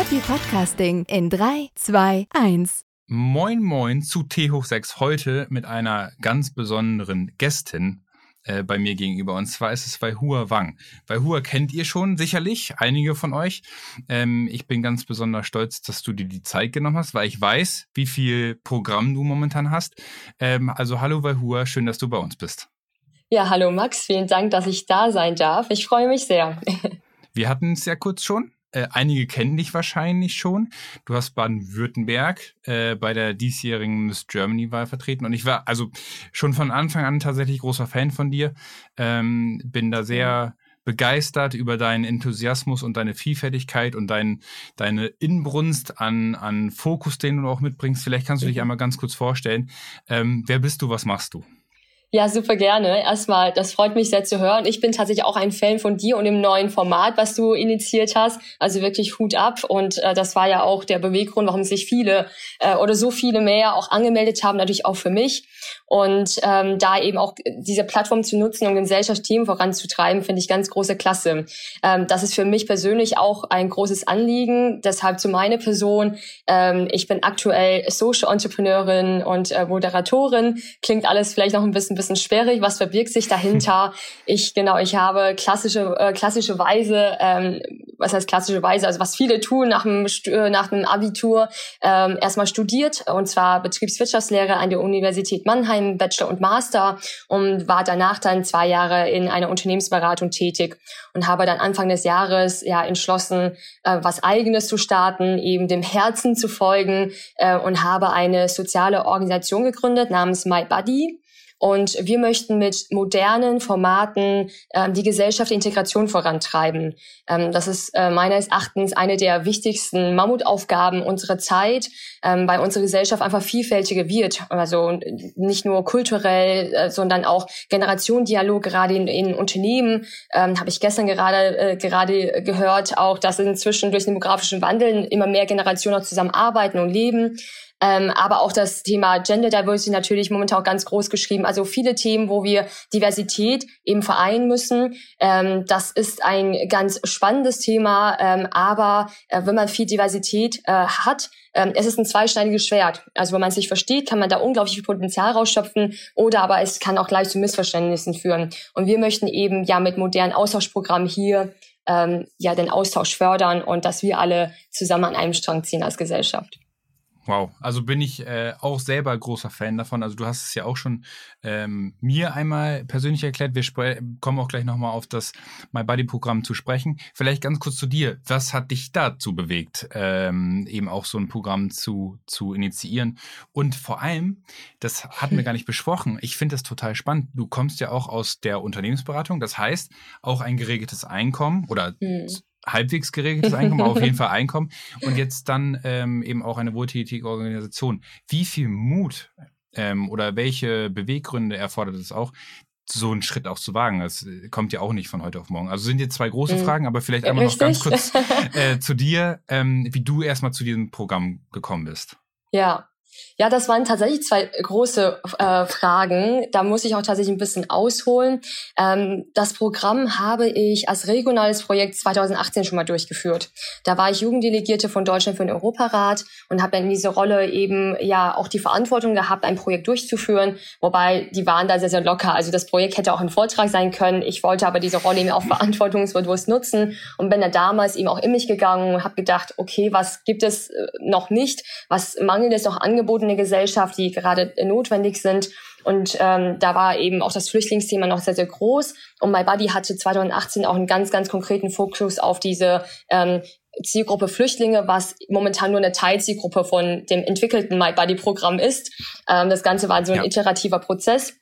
Happy Podcasting in 3, 2, 1. Moin Moin zu T hoch 6 heute mit einer ganz besonderen Gästin äh, bei mir gegenüber. Und zwar ist es Weihua Wang. Weihua kennt ihr schon sicherlich, einige von euch. Ähm, ich bin ganz besonders stolz, dass du dir die Zeit genommen hast, weil ich weiß, wie viel Programm du momentan hast. Ähm, also hallo Weihua, schön, dass du bei uns bist. Ja, hallo Max, vielen Dank, dass ich da sein darf. Ich freue mich sehr. Wir hatten es ja kurz schon. Äh, einige kennen dich wahrscheinlich schon. Du hast Baden-Württemberg äh, bei der diesjährigen Miss Germany-Wahl vertreten. Und ich war also schon von Anfang an tatsächlich großer Fan von dir. Ähm, bin da sehr begeistert über deinen Enthusiasmus und deine Vielfältigkeit und dein, deine Inbrunst an, an Fokus, den du auch mitbringst. Vielleicht kannst du dich mhm. einmal ganz kurz vorstellen. Ähm, wer bist du, was machst du? Ja, super gerne. Erstmal, das freut mich sehr zu hören. Ich bin tatsächlich auch ein Fan von dir und dem neuen Format, was du initiiert hast. Also wirklich Hut ab. Und äh, das war ja auch der Beweggrund, warum sich viele äh, oder so viele mehr auch angemeldet haben, natürlich auch für mich. Und ähm, da eben auch diese Plattform zu nutzen, um Gesellschaftsthemen voranzutreiben, finde ich ganz große Klasse. Ähm, das ist für mich persönlich auch ein großes Anliegen. Deshalb zu meiner Person. Ähm, ich bin aktuell Social Entrepreneurin und äh, Moderatorin. Klingt alles vielleicht noch ein bisschen, bisschen sperrig. Was verbirgt sich dahinter? Ich genau, ich habe klassische äh, klassische Weise, ähm, was heißt klassische Weise? Also was viele tun nach dem äh, nach dem Abitur ähm, erstmal studiert und zwar Betriebswirtschaftslehre an der Universität Mannheim Mannheim Bachelor und Master und war danach dann zwei Jahre in einer Unternehmensberatung tätig und habe dann Anfang des Jahres ja entschlossen, äh, was Eigenes zu starten, eben dem Herzen zu folgen äh, und habe eine soziale Organisation gegründet namens My Buddy und wir möchten mit modernen Formaten ähm, die Gesellschaft Integration vorantreiben. Ähm, das ist äh, meines Erachtens eine der wichtigsten Mammutaufgaben unserer Zeit, ähm, weil unsere Gesellschaft einfach vielfältiger wird. Also nicht nur kulturell, äh, sondern auch Generationendialog gerade in, in Unternehmen. Ähm, Habe ich gestern gerade äh, gerade gehört, auch dass inzwischen durch den demografischen Wandel immer mehr Generationen auch zusammenarbeiten und leben. Ähm, aber auch das Thema Gender Diversity natürlich momentan auch ganz groß geschrieben. Also viele Themen, wo wir Diversität eben vereinen müssen. Ähm, das ist ein ganz spannendes Thema. Ähm, aber äh, wenn man viel Diversität äh, hat, ähm, es ist ein zweischneidiges Schwert. Also wenn man sich versteht, kann man da unglaublich viel Potenzial rausschöpfen oder aber es kann auch gleich zu Missverständnissen führen. Und wir möchten eben ja mit modernen Austauschprogrammen hier ähm, ja den Austausch fördern und dass wir alle zusammen an einem Strang ziehen als Gesellschaft. Wow, also bin ich äh, auch selber großer Fan davon. Also du hast es ja auch schon ähm, mir einmal persönlich erklärt. Wir kommen auch gleich nochmal auf das My Body Programm zu sprechen. Vielleicht ganz kurz zu dir. Was hat dich dazu bewegt, ähm, eben auch so ein Programm zu, zu initiieren? Und vor allem, das hatten wir gar nicht besprochen. Ich finde das total spannend. Du kommst ja auch aus der Unternehmensberatung. Das heißt, auch ein geregeltes Einkommen oder mhm halbwegs geregeltes Einkommen, aber auf jeden Fall Einkommen und jetzt dann ähm, eben auch eine wohltätige Organisation. Wie viel Mut ähm, oder welche Beweggründe erfordert es auch, so einen Schritt auch zu wagen? Das äh, kommt ja auch nicht von heute auf morgen. Also sind jetzt zwei große mhm. Fragen, aber vielleicht einmal Richtig. noch ganz kurz äh, zu dir, ähm, wie du erstmal zu diesem Programm gekommen bist. Ja, ja, das waren tatsächlich zwei große äh, Fragen. Da muss ich auch tatsächlich ein bisschen ausholen. Ähm, das Programm habe ich als regionales Projekt 2018 schon mal durchgeführt. Da war ich Jugenddelegierte von Deutschland für den Europarat und habe in dieser Rolle eben ja auch die Verantwortung gehabt, ein Projekt durchzuführen. Wobei die waren da sehr, sehr locker. Also das Projekt hätte auch ein Vortrag sein können. Ich wollte aber diese Rolle eben auch verantwortungsbewusst nutzen und bin da damals eben auch in mich gegangen und habe gedacht, okay, was gibt es äh, noch nicht? Was mangelt es noch Angebote? Angebote in der Gesellschaft, die gerade notwendig sind. Und ähm, da war eben auch das Flüchtlingsthema noch sehr, sehr groß. Und My Buddy hatte 2018 auch einen ganz, ganz konkreten Fokus auf diese ähm, Zielgruppe Flüchtlinge, was momentan nur eine Teilzielgruppe von dem entwickelten My Buddy Programm ist. Ähm, das Ganze war so ein ja. iterativer Prozess.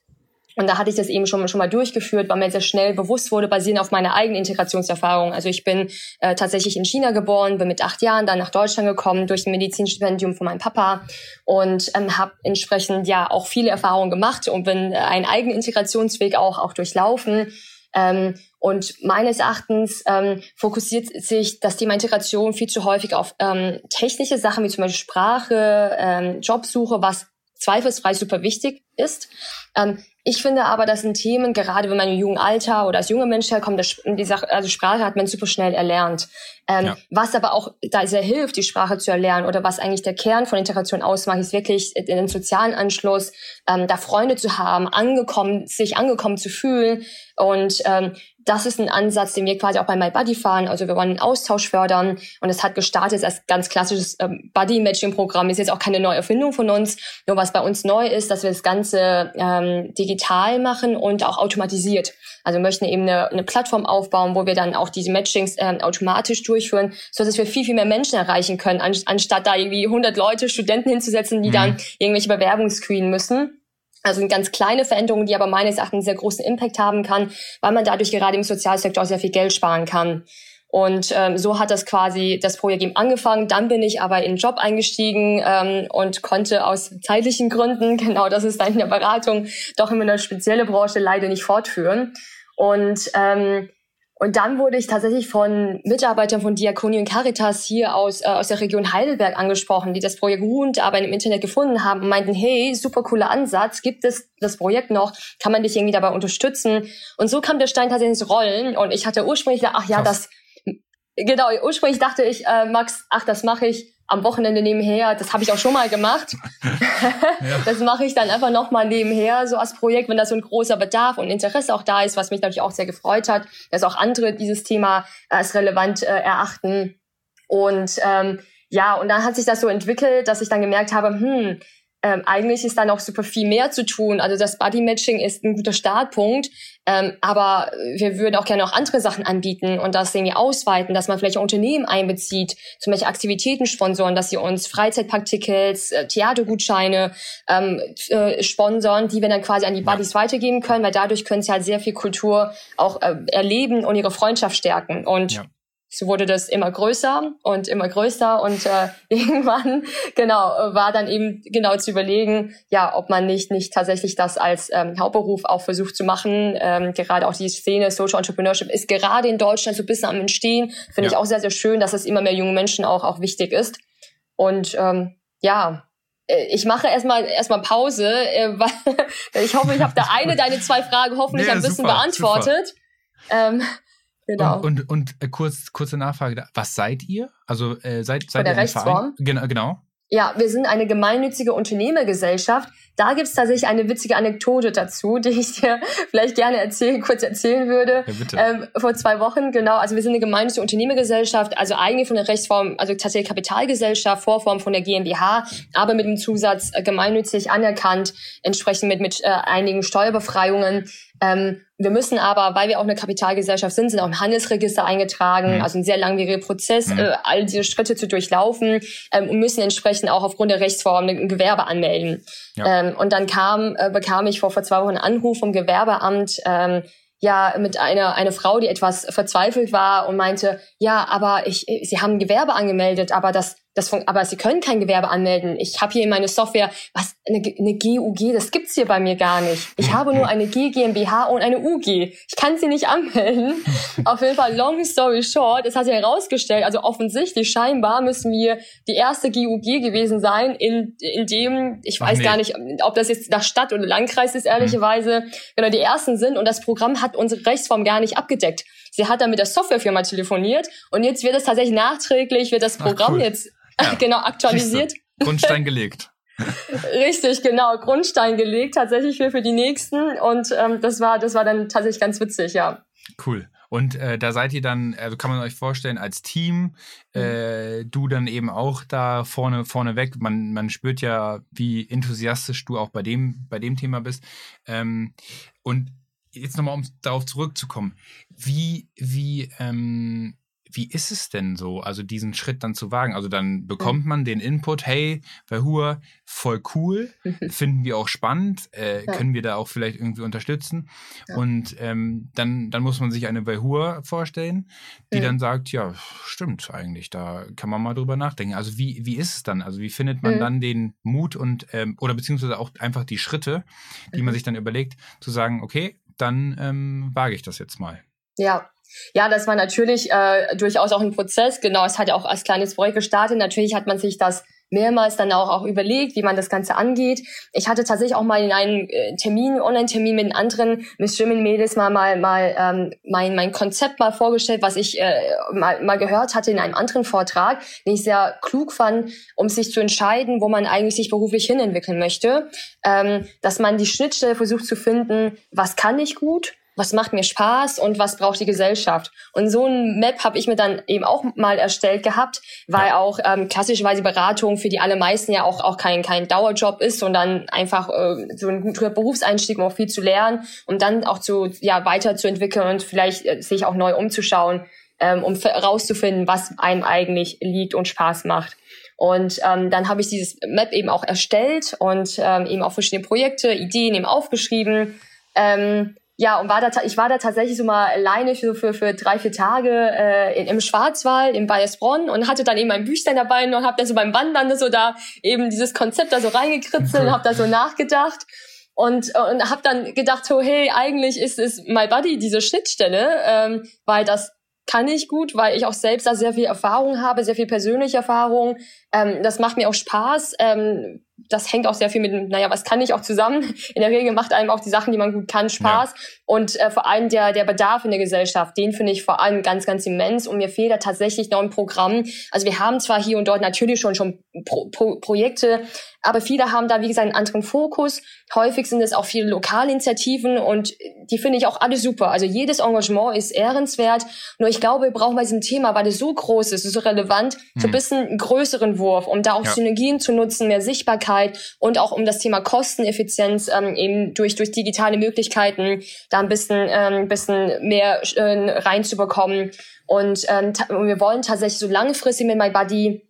Und da hatte ich das eben schon, schon mal durchgeführt, weil mir sehr schnell bewusst wurde, basierend auf meiner eigenen Integrationserfahrung. Also ich bin äh, tatsächlich in China geboren, bin mit acht Jahren dann nach Deutschland gekommen durch ein Medizinstipendium von meinem Papa und ähm, habe entsprechend ja auch viele Erfahrungen gemacht und bin äh, einen eigenen Integrationsweg auch, auch durchlaufen. Ähm, und meines Erachtens ähm, fokussiert sich das Thema Integration viel zu häufig auf ähm, technische Sachen wie zum Beispiel Sprache, ähm, Jobsuche, was zweifelsfrei super wichtig ist. Ähm, ich finde aber, das sind Themen, gerade wenn man im jungen Alter oder als junger Mensch herkommt, das, die Sache, also Sprache hat man super schnell erlernt. Ähm, ja. Was aber auch da sehr hilft, die Sprache zu erlernen oder was eigentlich der Kern von Integration ausmacht, ist wirklich den sozialen Anschluss, ähm, da Freunde zu haben, angekommen, sich angekommen zu fühlen und ähm, das ist ein Ansatz, den wir quasi auch bei MyBuddy fahren. Also wir wollen einen Austausch fördern und es hat gestartet als ganz klassisches ähm, Buddy-Matching-Programm. Ist jetzt auch keine neue Erfindung von uns. Nur was bei uns neu ist, dass wir das Ganze ähm, digital machen und auch automatisiert. Also wir möchten eben eine, eine Plattform aufbauen, wo wir dann auch diese Matchings ähm, automatisch durchführen, so dass wir viel, viel mehr Menschen erreichen können, an, anstatt da irgendwie 100 Leute, Studenten hinzusetzen, die mhm. dann irgendwelche Bewerbungen screenen müssen. Also eine ganz kleine Veränderung, die aber meines Erachtens sehr großen Impact haben kann, weil man dadurch gerade im Sozialsektor sehr viel Geld sparen kann. Und ähm, so hat das quasi das Projekt eben angefangen. Dann bin ich aber in den Job eingestiegen ähm, und konnte aus zeitlichen Gründen, genau das ist dann in der Beratung, doch in einer spezielle Branche leider nicht fortführen. Und ähm, und dann wurde ich tatsächlich von Mitarbeitern von Diakonie und Caritas hier aus, äh, aus der Region Heidelberg angesprochen, die das Projekt Ruhend aber im Internet gefunden haben und meinten, hey, super cooler Ansatz, gibt es das Projekt noch? Kann man dich irgendwie dabei unterstützen? Und so kam der Stein tatsächlich ins Rollen und ich hatte ursprünglich gedacht, ach ja, Krass. das, genau, ursprünglich dachte ich, äh, Max, ach, das mache ich am Wochenende nebenher. Das habe ich auch schon mal gemacht. ja. Das mache ich dann einfach nochmal nebenher, so als Projekt, wenn da so ein großer Bedarf und Interesse auch da ist, was mich natürlich auch sehr gefreut hat, dass auch andere dieses Thema als relevant äh, erachten. Und ähm, ja, und dann hat sich das so entwickelt, dass ich dann gemerkt habe, hm, ähm, eigentlich ist da noch super viel mehr zu tun. Also das Body Matching ist ein guter Startpunkt, ähm, aber wir würden auch gerne noch andere Sachen anbieten und das irgendwie ausweiten, dass man vielleicht auch Unternehmen einbezieht, zum Beispiel Aktivitäten sponsoren, dass sie uns Freizeitpartikels, äh, Theatergutscheine ähm, äh, sponsoren, die wir dann quasi an die Buddies weitergeben können, weil dadurch können sie halt sehr viel Kultur auch äh, erleben und ihre Freundschaft stärken. Und ja so wurde das immer größer und immer größer und äh, irgendwann genau war dann eben genau zu überlegen, ja, ob man nicht nicht tatsächlich das als ähm, Hauptberuf auch versucht zu machen. Ähm, gerade auch die Szene Social Entrepreneurship ist gerade in Deutschland so ein bisschen am entstehen. Finde ja. ich auch sehr sehr schön, dass es immer mehr jungen Menschen auch auch wichtig ist. Und ähm, ja, äh, ich mache erstmal erstmal Pause, äh, weil ich hoffe, ich habe da eine deine zwei Fragen hoffentlich nee, ein bisschen super, beantwortet. Ähm, Genau. Und, und, und äh, kurz, kurze Nachfrage, was seid ihr? Also äh, seid, seid ihr ein Verein? Genau, genau. Ja, wir sind eine gemeinnützige Unternehmergesellschaft. Da gibt's tatsächlich eine witzige Anekdote dazu, die ich dir vielleicht gerne erzählen, kurz erzählen würde. Ja, bitte. Ähm, vor zwei Wochen, genau. Also wir sind eine gemeinnützige Unternehmergesellschaft, also eigentlich von der Rechtsform, also tatsächlich Kapitalgesellschaft, Vorform von der GmbH, aber mit dem Zusatz äh, gemeinnützig anerkannt, entsprechend mit, mit äh, einigen Steuerbefreiungen. Ähm, wir müssen aber, weil wir auch eine Kapitalgesellschaft sind, sind auch im Handelsregister eingetragen, mhm. also ein sehr langwieriger Prozess, mhm. äh, all diese Schritte zu durchlaufen ähm, und müssen entsprechend auch aufgrund der Rechtsform ein Gewerbe anmelden. Ja. Ähm, und dann kam, äh, bekam ich vor, vor zwei Wochen einen Anruf vom Gewerbeamt, ähm, ja mit einer eine Frau, die etwas verzweifelt war und meinte, ja, aber ich, sie haben ein Gewerbe angemeldet, aber das das aber Sie können kein Gewerbe anmelden. Ich habe hier in meine Software, was, eine, eine GUG, das gibt's hier bei mir gar nicht. Ich habe nur eine G GmbH und eine UG. Ich kann sie nicht anmelden. Auf jeden Fall, long story short, es hat sich herausgestellt, also offensichtlich, scheinbar müssen wir die erste GUG gewesen sein, in, in dem, ich weiß nee. gar nicht, ob das jetzt nach Stadt oder Landkreis ist, ehrlicherweise, mhm. genau, die ersten sind und das Programm hat unsere Rechtsform gar nicht abgedeckt. Sie hat dann mit der Softwarefirma telefoniert und jetzt wird es tatsächlich nachträglich, wird das Programm Ach, cool. jetzt ja. genau, aktualisiert. Grundstein gelegt. Richtig, genau, Grundstein gelegt tatsächlich für, für die nächsten und ähm, das war das war dann tatsächlich ganz witzig, ja. Cool. Und äh, da seid ihr dann, also kann man euch vorstellen, als Team, mhm. äh, du dann eben auch da vorne, vorne weg. Man, man spürt ja, wie enthusiastisch du auch bei dem, bei dem Thema bist. Ähm, und jetzt nochmal, um darauf zurückzukommen. Wie, wie, ähm, wie ist es denn so, also diesen Schritt dann zu wagen? Also dann bekommt man den Input, hey, Verhur, voll cool, finden wir auch spannend, äh, ja. können wir da auch vielleicht irgendwie unterstützen. Ja. Und ähm, dann, dann muss man sich eine Verhur vorstellen, die ja. dann sagt, ja, stimmt eigentlich, da kann man mal drüber nachdenken. Also wie, wie ist es dann? Also wie findet man mhm. dann den Mut und ähm, oder beziehungsweise auch einfach die Schritte, die mhm. man sich dann überlegt, zu sagen, okay, dann ähm, wage ich das jetzt mal. Ja, ja, das war natürlich äh, durchaus auch ein Prozess. Genau, es hat ja auch als kleines Projekt gestartet. Natürlich hat man sich das mehrmals dann auch, auch überlegt, wie man das Ganze angeht. Ich hatte tatsächlich auch mal in einem äh, Termin, Online-Termin mit anderen Miss German Mädels mal, mal, mal ähm, mein, mein Konzept mal vorgestellt, was ich äh, mal, mal gehört hatte in einem anderen Vortrag, den ich sehr klug fand, um sich zu entscheiden, wo man eigentlich sich beruflich hinentwickeln möchte. Ähm, dass man die Schnittstelle versucht zu finden, was kann ich gut, was macht mir Spaß und was braucht die Gesellschaft. Und so ein Map habe ich mir dann eben auch mal erstellt gehabt, weil auch ähm, klassischerweise Beratung für die allermeisten ja auch, auch kein, kein Dauerjob ist, sondern einfach äh, so ein guter Berufseinstieg, um auch viel zu lernen, um dann auch zu, ja, weiterzuentwickeln und vielleicht äh, sich auch neu umzuschauen, ähm, um herauszufinden, was einem eigentlich liegt und Spaß macht. Und ähm, dann habe ich dieses Map eben auch erstellt und ähm, eben auch verschiedene Projekte, Ideen eben aufgeschrieben. Ähm, ja, und war da, ich war da tatsächlich so mal alleine für, für, für drei, vier Tage äh, im Schwarzwald, im Bayersbronn und hatte dann eben mein Büchlein dabei und hab da so beim Wandern so da eben dieses Konzept da so reingekritzelt und hab da so nachgedacht und, und hab dann gedacht, so, hey, eigentlich ist es My Buddy diese Schnittstelle, ähm, weil das kann ich gut, weil ich auch selbst da sehr viel Erfahrung habe, sehr viel persönliche Erfahrung. Ähm, das macht mir auch Spaß. Ähm, das hängt auch sehr viel mit, naja, was kann ich auch zusammen? In der Regel macht einem auch die Sachen, die man gut kann, Spaß. Ja. Und äh, vor allem der, der Bedarf in der Gesellschaft, den finde ich vor allem ganz, ganz immens. Und mir fehlt da tatsächlich noch ein Programm. Also wir haben zwar hier und dort natürlich schon schon Pro Pro Projekte, aber viele haben da, wie gesagt, einen anderen Fokus. Häufig sind es auch viele Lokalinitiativen und die finde ich auch alle super. Also jedes Engagement ist ehrenswert. Nur ich glaube, wir brauchen bei diesem Thema, weil es so groß ist, so relevant, hm. so ein bisschen einen größeren Wurf, um da auch ja. Synergien zu nutzen, mehr Sichtbarkeit und auch um das Thema Kosteneffizienz ähm, eben durch, durch digitale Möglichkeiten da ein bisschen, ähm, bisschen mehr äh, reinzubekommen. Und ähm, wir wollen tatsächlich so langfristig mit MyBuddy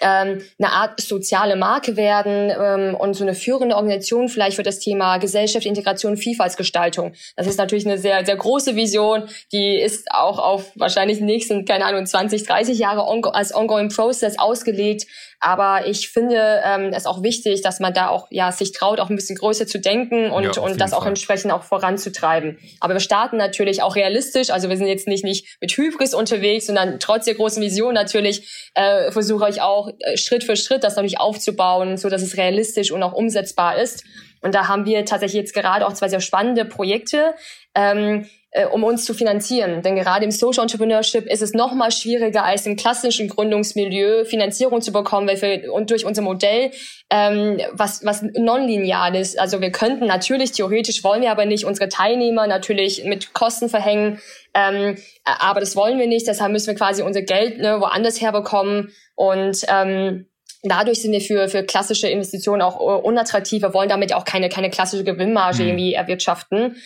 ähm, eine Art soziale Marke werden ähm, und so eine führende Organisation vielleicht für das Thema Gesellschaft, Integration, Vielfaltsgestaltung. Das ist natürlich eine sehr, sehr große Vision, die ist auch auf wahrscheinlich nächsten, keine Ahnung, 20, 30 Jahre als ongoing process ausgelegt. Aber ich finde ähm, es auch wichtig, dass man da auch ja sich traut, auch ein bisschen größer zu denken und, ja, und das Fall. auch entsprechend auch voranzutreiben. Aber wir starten natürlich auch realistisch. Also wir sind jetzt nicht, nicht mit Hybris unterwegs, sondern trotz der großen Vision natürlich äh, versuche ich auch äh, Schritt für Schritt das natürlich aufzubauen, so dass es realistisch und auch umsetzbar ist. Und da haben wir tatsächlich jetzt gerade auch zwei sehr spannende Projekte. Ähm, äh, um uns zu finanzieren. Denn gerade im Social Entrepreneurship ist es noch mal schwieriger als im klassischen Gründungsmilieu Finanzierung zu bekommen, weil wir und durch unser Modell ähm, was was nonlinear ist. Also wir könnten natürlich theoretisch wollen wir aber nicht unsere Teilnehmer natürlich mit Kosten verhängen. Ähm, aber das wollen wir nicht. Deshalb müssen wir quasi unser Geld ne, woanders herbekommen und ähm, Dadurch sind wir für, für klassische Investitionen auch unattraktiv. Wir wollen damit auch keine, keine klassische Gewinnmarge mhm. irgendwie erwirtschaften.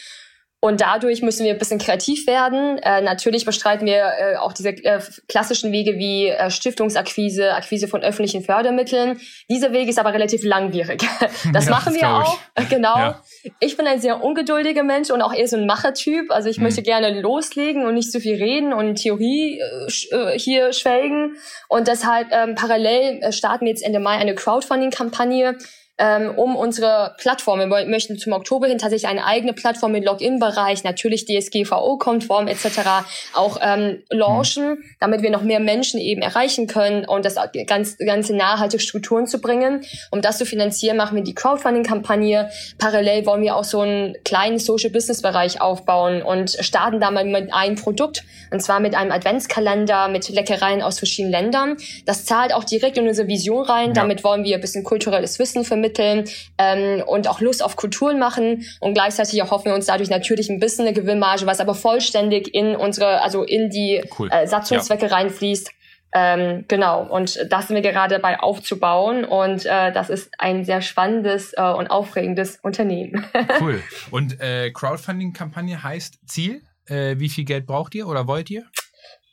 Und dadurch müssen wir ein bisschen kreativ werden. Äh, natürlich bestreiten wir äh, auch diese äh, klassischen Wege wie äh, Stiftungsakquise, Akquise von öffentlichen Fördermitteln. Dieser Weg ist aber relativ langwierig. Das ja, machen das wir auch. Ich. Genau. Ja. Ich bin ein sehr ungeduldiger Mensch und auch eher so ein Machertyp. Also ich hm. möchte gerne loslegen und nicht so viel reden und Theorie äh, äh, hier schwelgen. Und deshalb ähm, parallel starten wir jetzt Ende Mai eine Crowdfunding-Kampagne ähm, um unsere Plattform. Wir möchten zum Oktober hin tatsächlich eine eigene Plattform mit Login-Bereich, natürlich DSGVO-konform etc. auch ähm, launchen, mhm. damit wir noch mehr Menschen eben erreichen können und das ganz, ganze nachhaltige Strukturen zu bringen. Um das zu finanzieren, machen wir die Crowdfunding-Kampagne. Parallel wollen wir auch so einen kleinen Social-Business-Bereich aufbauen und starten damit mit einem Produkt, und zwar mit einem Adventskalender mit Leckereien aus verschiedenen Ländern. Das zahlt auch direkt in unsere Vision rein. Ja. Damit wollen wir ein bisschen kulturelles Wissen vermitteln vermitteln ähm, und auch Lust auf Kulturen machen und gleichzeitig auch hoffen wir uns dadurch natürlich ein bisschen eine Gewinnmarge, was aber vollständig in unsere, also in die cool. äh, Satzungszwecke ja. reinfließt. Ähm, genau, und das sind wir gerade dabei aufzubauen und äh, das ist ein sehr spannendes äh, und aufregendes Unternehmen. cool. Und äh, Crowdfunding-Kampagne heißt Ziel? Äh, wie viel Geld braucht ihr oder wollt ihr?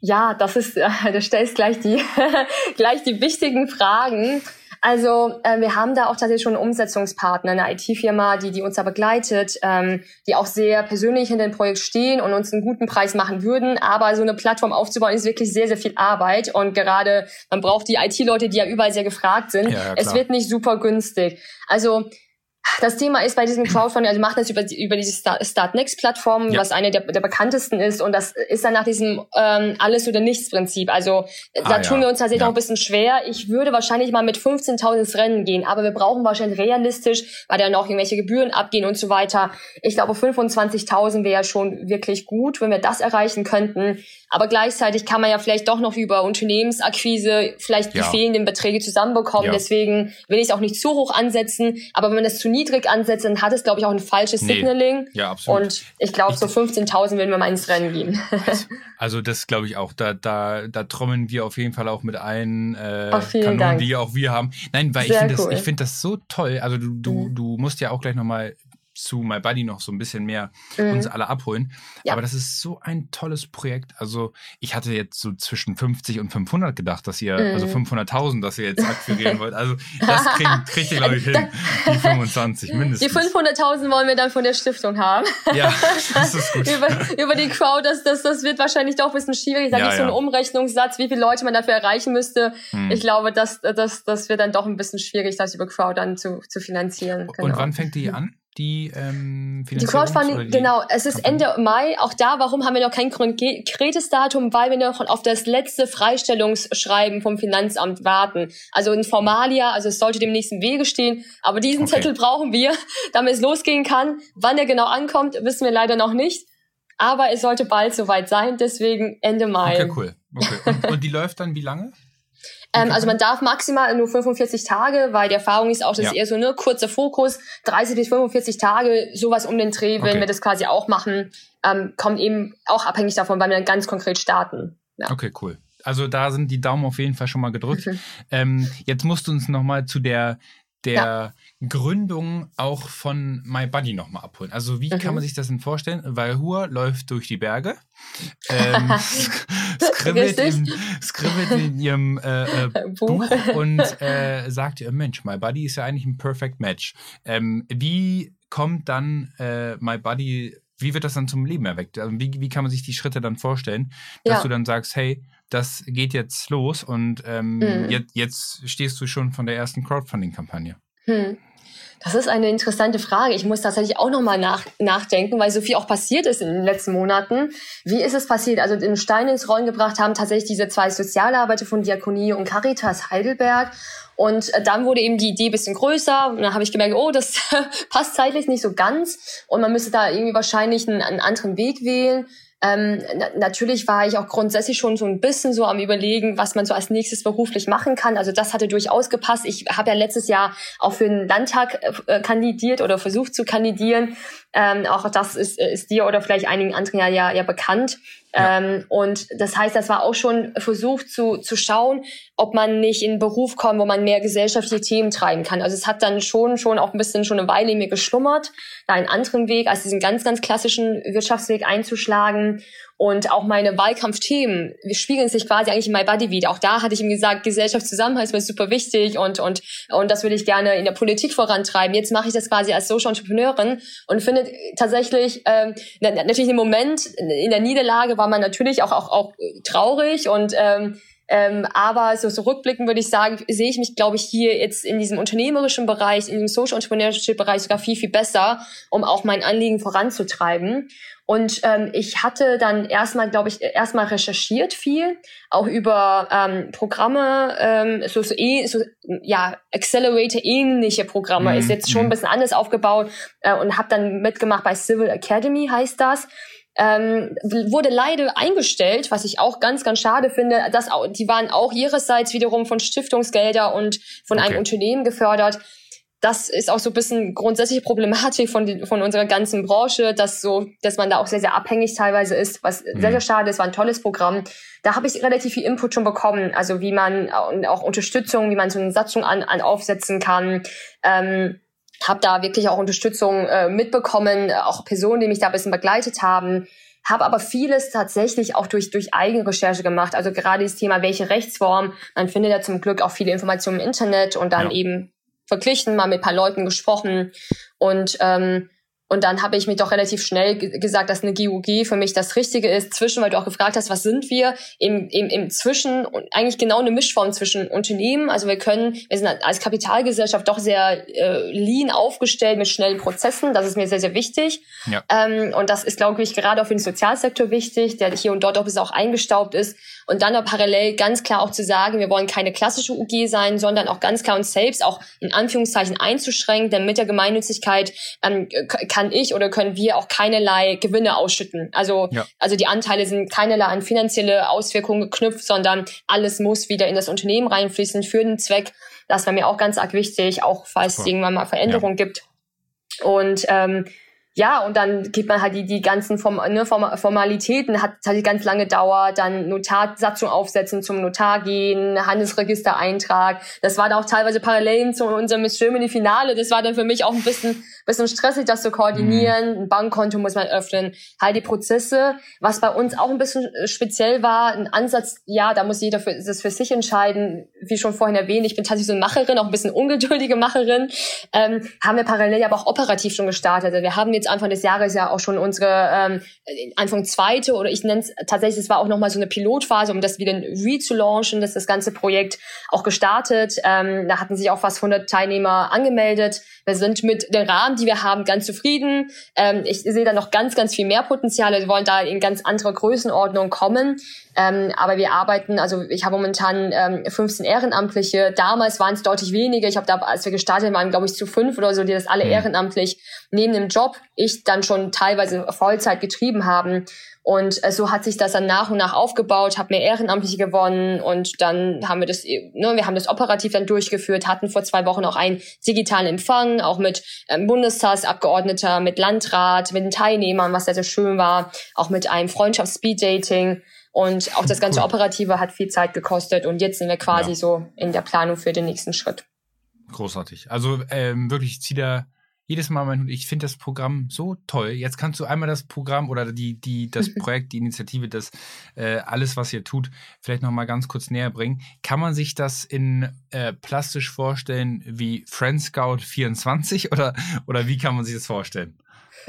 Ja, das ist, äh, du stellst gleich die, gleich die wichtigen Fragen. Also äh, wir haben da auch tatsächlich schon einen Umsetzungspartner, eine IT-Firma, die, die uns da begleitet, ähm, die auch sehr persönlich in dem Projekt stehen und uns einen guten Preis machen würden. Aber so eine Plattform aufzubauen ist wirklich sehr, sehr viel Arbeit. Und gerade man braucht die IT-Leute, die ja überall sehr gefragt sind. Ja, ja, es wird nicht super günstig. Also das Thema ist bei diesem Crowdfunding, also wir machen das über, über diese Start, Next Plattform, ja. was eine der, der bekanntesten ist und das ist dann nach diesem ähm, Alles- oder Nichts-Prinzip. Also ah, da tun ja. wir uns tatsächlich ja. auch ein bisschen schwer. Ich würde wahrscheinlich mal mit 15.000 ins Rennen gehen, aber wir brauchen wahrscheinlich realistisch, weil da noch irgendwelche Gebühren abgehen und so weiter. Ich glaube, 25.000 wäre schon wirklich gut, wenn wir das erreichen könnten. Aber gleichzeitig kann man ja vielleicht doch noch über Unternehmensakquise vielleicht die fehlenden Beträge zusammenbekommen. Deswegen will ich es auch nicht zu hoch ansetzen, aber wenn man das zu niedrig ansetzt, dann hat es, glaube ich, auch ein falsches nee. Signaling. Ja, absolut. Und ich glaube, so 15.000 werden wir mal ins Rennen gehen. also das glaube ich auch. Da, da, da trommeln wir auf jeden Fall auch mit allen äh, Kanonen, Dank. die auch wir haben. Nein, weil Sehr ich finde cool. das, find das so toll. Also du, du, mhm. du musst ja auch gleich nochmal zu My Buddy noch so ein bisschen mehr mhm. uns alle abholen. Ja. Aber das ist so ein tolles Projekt. Also ich hatte jetzt so zwischen 50 und 500 gedacht, dass ihr, also mhm. also 500.000, dass ihr jetzt akquirieren wollt. Also das kriegt, kriegt ihr, glaube ich, hin. Die 25 mindestens. Die 500.000 wollen wir dann von der Stiftung haben. Ja, das ist gut. über, über die Crowd, das, das, das wird wahrscheinlich doch ein bisschen schwierig. Da ja, gibt ja. so einen Umrechnungssatz, wie viele Leute man dafür erreichen müsste. Mhm. Ich glaube, das, das, das wird dann doch ein bisschen schwierig, das über Crowd dann zu, zu finanzieren. Genau. Und wann fängt die an? Die ähm, Die Crowdfunding, die genau, es ist Kampagne? Ende Mai. Auch da, warum haben wir noch kein konkretes Datum? Weil wir noch auf das letzte Freistellungsschreiben vom Finanzamt warten. Also in Formalia, also es sollte dem nächsten Wege stehen. Aber diesen okay. Zettel brauchen wir, damit es losgehen kann. Wann er genau ankommt, wissen wir leider noch nicht. Aber es sollte bald soweit sein, deswegen Ende Mai. Okay, cool. Okay. Und, und die läuft dann wie lange? Ähm, also man darf maximal nur 45 Tage, weil die Erfahrung ist auch, dass ja. eher so ne kurzer Fokus, 30 bis 45 Tage, sowas um den Dreh, wenn okay. wir das quasi auch machen, ähm, kommt eben auch abhängig davon, weil wir dann ganz konkret starten. Ja. Okay, cool. Also da sind die Daumen auf jeden Fall schon mal gedrückt. Mhm. Ähm, jetzt musst du uns noch mal zu der der ja. Gründung auch von My Buddy nochmal abholen. Also wie mhm. kann man sich das denn vorstellen? Weil Hur läuft durch die Berge, ähm, skribbelt, in, skribbelt in ihrem äh, äh, Buch und äh, sagt, Mensch, My Buddy ist ja eigentlich ein Perfect Match. Ähm, wie kommt dann äh, My Buddy, wie wird das dann zum Leben erweckt? Also wie, wie kann man sich die Schritte dann vorstellen, dass ja. du dann sagst, hey, das geht jetzt los und ähm, mhm. jetzt, jetzt stehst du schon von der ersten Crowdfunding-Kampagne. Hm. Das ist eine interessante Frage. Ich muss tatsächlich auch nochmal nach, nachdenken, weil so viel auch passiert ist in den letzten Monaten. Wie ist es passiert? Also den Stein ins Rollen gebracht haben tatsächlich diese zwei Sozialarbeiter von Diakonie und Caritas Heidelberg. Und äh, dann wurde eben die Idee bisschen größer. Und dann habe ich gemerkt, oh, das passt zeitlich nicht so ganz. Und man müsste da irgendwie wahrscheinlich einen, einen anderen Weg wählen. Ähm, na natürlich war ich auch grundsätzlich schon so ein bisschen so am überlegen, was man so als nächstes beruflich machen kann. Also das hatte durchaus gepasst. Ich habe ja letztes Jahr auch für den Landtag äh, kandidiert oder versucht zu kandidieren. Ähm, auch das ist, ist dir oder vielleicht einigen anderen ja, ja, ja bekannt. Ja. Ähm, und das heißt, das war auch schon versucht zu, zu schauen, ob man nicht in einen Beruf kommt, wo man mehr gesellschaftliche Themen treiben kann. Also es hat dann schon, schon auch ein bisschen schon eine Weile in mir geschlummert, da einen anderen Weg als diesen ganz, ganz klassischen Wirtschaftsweg einzuschlagen. Und auch meine Wahlkampfthemen spiegeln sich quasi eigentlich in My Body wieder. Auch da hatte ich ihm gesagt, Gesellschaftszusammenhalt ist mir super wichtig und, und, und das will ich gerne in der Politik vorantreiben. Jetzt mache ich das quasi als Social Entrepreneurin und finde tatsächlich, ähm, natürlich im Moment in der Niederlage war man natürlich auch, auch, auch traurig und ähm, ähm, aber so, so rückblicken würde ich sagen, sehe ich mich, glaube ich, hier jetzt in diesem unternehmerischen Bereich, in diesem Social Entrepreneurship Bereich sogar viel, viel besser, um auch mein Anliegen voranzutreiben. Und ähm, ich hatte dann erstmal, glaube ich, erstmal recherchiert viel, auch über ähm, Programme, ähm, so, so, eh, so ja, Accelerator-ähnliche Programme, mhm. ist jetzt schon ein mhm. bisschen anders aufgebaut äh, und habe dann mitgemacht bei Civil Academy, heißt das ähm, wurde leider eingestellt, was ich auch ganz, ganz schade finde. Das, die waren auch ihrerseits wiederum von Stiftungsgelder und von okay. einem Unternehmen gefördert. Das ist auch so ein bisschen grundsätzliche Problematik von, von unserer ganzen Branche, dass so, dass man da auch sehr, sehr abhängig teilweise ist, was mhm. sehr, sehr schade ist, war ein tolles Programm. Da habe ich relativ viel Input schon bekommen, also wie man auch Unterstützung, wie man so eine Satzung an, an aufsetzen kann. Ähm, habe da wirklich auch Unterstützung äh, mitbekommen, auch Personen, die mich da ein bisschen begleitet haben. habe aber vieles tatsächlich auch durch, durch Eigenrecherche gemacht. Also gerade das Thema, welche Rechtsform, man findet ja zum Glück auch viele Informationen im Internet und dann ja. eben verglichen, mal mit ein paar Leuten gesprochen und ähm, und dann habe ich mir doch relativ schnell gesagt, dass eine GUG für mich das Richtige ist. Zwischen, weil du auch gefragt hast, was sind wir? Im, im, im Zwischen und eigentlich genau eine Mischform zwischen Unternehmen. Also wir können, wir sind als Kapitalgesellschaft doch sehr äh, lean aufgestellt mit schnellen Prozessen. Das ist mir sehr, sehr wichtig. Ja. Ähm, und das ist, glaube ich, gerade auch für den Sozialsektor wichtig, der hier und dort auch bis auch eingestaubt ist. Und dann auch parallel ganz klar auch zu sagen, wir wollen keine klassische UG sein, sondern auch ganz klar uns selbst auch in Anführungszeichen einzuschränken, denn mit der Gemeinnützigkeit ähm, kann ich oder können wir auch keinerlei Gewinne ausschütten. Also, ja. also die Anteile sind keinerlei an finanzielle Auswirkungen geknüpft, sondern alles muss wieder in das Unternehmen reinfließen für den Zweck. Das war mir auch ganz arg wichtig, auch falls es irgendwann mal Veränderungen ja. gibt. Und ähm, ja, und dann gibt man halt die, die ganzen Form, ne, Formalitäten, hat halt ganz lange dauert, dann Notarsatzung aufsetzen, zum Notar gehen, Handelsregistereintrag. Das war da auch teilweise parallel zu unserem Miss Germany Finale. Das war dann für mich auch ein bisschen, bisschen stressig, das zu koordinieren. Mhm. Ein Bankkonto muss man öffnen. Halt die Prozesse. Was bei uns auch ein bisschen äh, speziell war, ein Ansatz, ja, da muss jeder für, das für sich entscheiden. Wie schon vorhin erwähnt, ich bin tatsächlich so eine Macherin, auch ein bisschen ungeduldige Macherin. Ähm, haben wir parallel aber auch operativ schon gestartet. Also wir haben jetzt Anfang des Jahres ja auch schon unsere ähm, Anfang zweite oder ich nenne es tatsächlich, es war auch nochmal so eine Pilotphase, um das wieder re-zu-launchen, dass das ganze Projekt auch gestartet. Ähm, da hatten sich auch fast 100 Teilnehmer angemeldet. Wir sind mit den Rahmen, die wir haben, ganz zufrieden. Ähm, ich sehe da noch ganz, ganz viel mehr Potenziale. Wir wollen da in ganz andere Größenordnung kommen. Ähm, aber wir arbeiten, also ich habe momentan ähm, 15 Ehrenamtliche. Damals waren es deutlich weniger. Ich habe da, als wir gestartet waren, glaube ich, zu fünf oder so, die das alle mhm. ehrenamtlich neben dem Job, ich dann schon teilweise Vollzeit getrieben haben. Und äh, so hat sich das dann nach und nach aufgebaut, habe mehr Ehrenamtliche gewonnen und dann haben wir das, ne, wir haben das operativ dann durchgeführt, hatten vor zwei Wochen auch einen digitalen Empfang, auch mit ähm, Bundestagsabgeordneter, mit Landrat, mit den Teilnehmern, was sehr, sehr schön war, auch mit einem Freundschafts-Speed-Dating. Und auch das ganze cool. Operative hat viel Zeit gekostet und jetzt sind wir quasi ja. so in der Planung für den nächsten Schritt. Großartig. Also ähm, wirklich, ich ziehe da jedes Mal mein Hund, ich finde das Programm so toll. Jetzt kannst du einmal das Programm oder die, die, das Projekt, die Initiative, das äh, alles, was ihr tut, vielleicht nochmal ganz kurz näher bringen. Kann man sich das in äh, plastisch vorstellen wie Friend Scout 24 oder, oder wie kann man sich das vorstellen?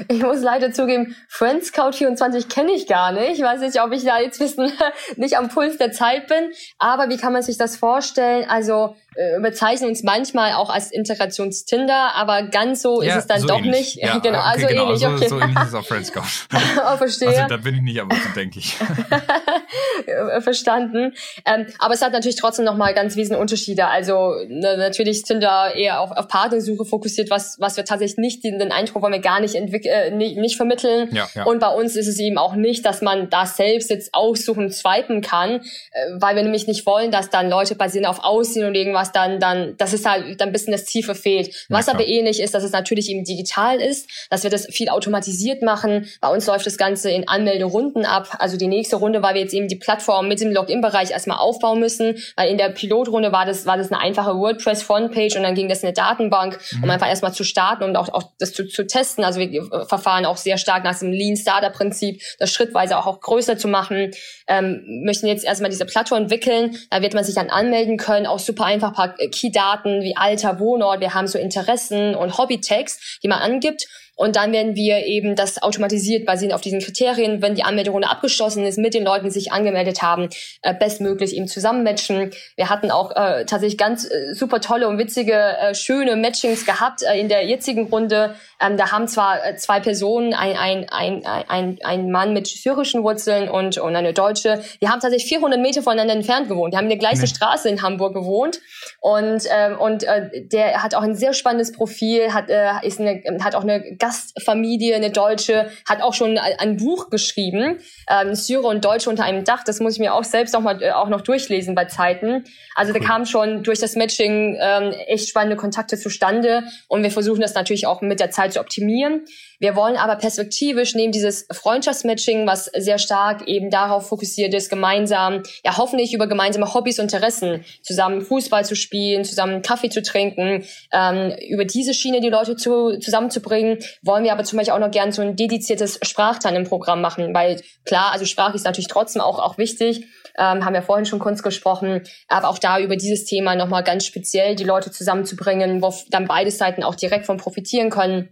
Ich muss leider zugeben, Friends Scout 24 kenne ich gar nicht. Ich weiß nicht, ob ich da jetzt wissen nicht am Puls der Zeit bin. Aber wie kann man sich das vorstellen? Also äh, bezeichnen uns manchmal auch als Integrationstinder, aber ganz so ja, ist es dann so doch ähnlich. nicht. Ja, genau, also okay, genau. ähnlich. Okay. So, so ähnlich ist es auf Friends Scout. oh, verstehe. Also da bin ich nicht, aber so denke ich. Verstanden. Ähm, aber es hat natürlich trotzdem nochmal ganz wesentliche Unterschiede. Also ne, natürlich ist Tinder eher auf, auf Partnersuche fokussiert, was, was wir tatsächlich nicht, den, den Eindruck wollen wir gar nicht entwickeln äh, nicht, nicht vermitteln. Ja, ja. Und bei uns ist es eben auch nicht, dass man das selbst jetzt aussuchen, swipen kann, äh, weil wir nämlich nicht wollen, dass dann Leute basieren auf Aussehen und irgendwas dann, dann, das ist halt dann ein bisschen das Tiefe fehlt. Was ja, aber ähnlich ist, dass es natürlich eben digital ist, dass wir das viel automatisiert machen. Bei uns läuft das Ganze in Anmelderunden ab. Also die nächste Runde, weil wir jetzt eben die Plattform mit dem Login-Bereich erstmal aufbauen müssen, weil in der Pilotrunde war das, war das eine einfache WordPress-Frontpage und dann ging das in eine Datenbank, mhm. um einfach erstmal zu starten und auch, auch das zu, zu testen. Also wir Verfahren auch sehr stark nach dem Lean Startup Prinzip, das schrittweise auch, auch größer zu machen. Ähm, möchten jetzt erstmal diese Plattform entwickeln. Da wird man sich dann anmelden können, auch super einfach ein paar Key-Daten wie Alter, Wohnort. Wir haben so Interessen und Hobby-Tags, die man angibt. Und dann werden wir eben das automatisiert basierend auf diesen Kriterien, wenn die Anmelderunde abgeschlossen ist, mit den Leuten, die sich angemeldet haben, äh, bestmöglich eben zusammenmatchen. Wir hatten auch äh, tatsächlich ganz äh, super tolle und witzige, äh, schöne Matchings gehabt äh, in der jetzigen Runde. Ähm, da haben zwar äh, zwei Personen, ein, ein, ein, ein, ein Mann mit syrischen Wurzeln und, und eine Deutsche, die haben tatsächlich 400 Meter voneinander entfernt gewohnt. Die haben in der gleichen nee. Straße in Hamburg gewohnt. Und, ähm, und äh, der hat auch ein sehr spannendes Profil, hat, äh, ist eine, hat auch eine Gastfamilie, eine Deutsche, hat auch schon ein Buch geschrieben, ähm, Syrer und Deutsche unter einem Dach. Das muss ich mir auch selbst noch mal äh, auch noch durchlesen bei Zeiten. Also da kam schon durch das Matching ähm, echt spannende Kontakte zustande und wir versuchen das natürlich auch mit der Zeit zu optimieren. Wir wollen aber perspektivisch neben dieses Freundschaftsmatching, was sehr stark eben darauf fokussiert ist, gemeinsam, ja hoffentlich über gemeinsame Hobbys und Interessen, zusammen Fußball zu spielen, zusammen Kaffee zu trinken, ähm, über diese Schiene die Leute zu, zusammenzubringen, wollen wir aber zum Beispiel auch noch gern so ein dediziertes Sprachtandem-Programm machen, weil klar, also Sprache ist natürlich trotzdem auch, auch wichtig, ähm, haben ja vorhin schon Kunst gesprochen, aber auch da über dieses Thema nochmal ganz speziell die Leute zusammenzubringen, wo dann beide Seiten auch direkt von profitieren können.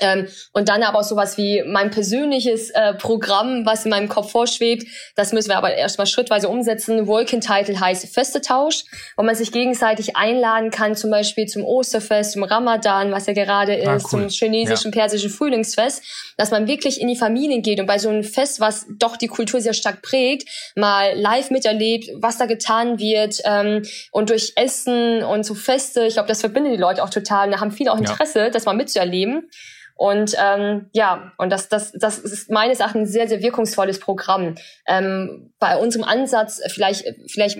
Ähm, und dann aber auch sowas wie mein persönliches äh, Programm, was in meinem Kopf vorschwebt. Das müssen wir aber erstmal schrittweise umsetzen. Vulcan Title heißt Festetausch, wo man sich gegenseitig einladen kann, zum Beispiel zum Osterfest, zum Ramadan, was ja gerade ah, ist, cool. zum chinesischen, ja. persischen Frühlingsfest, dass man wirklich in die Familien geht und bei so einem Fest, was doch die Kultur sehr stark prägt, mal live miterlebt, was da getan wird ähm, und durch Essen und so Feste, ich glaube, das verbindet die Leute auch total und da haben viele auch Interesse, ja. das mal mitzuerleben. Und ähm, ja, und das, das, das ist meines Erachtens ein sehr, sehr wirkungsvolles Programm. Ähm, bei unserem Ansatz, vielleicht, vielleicht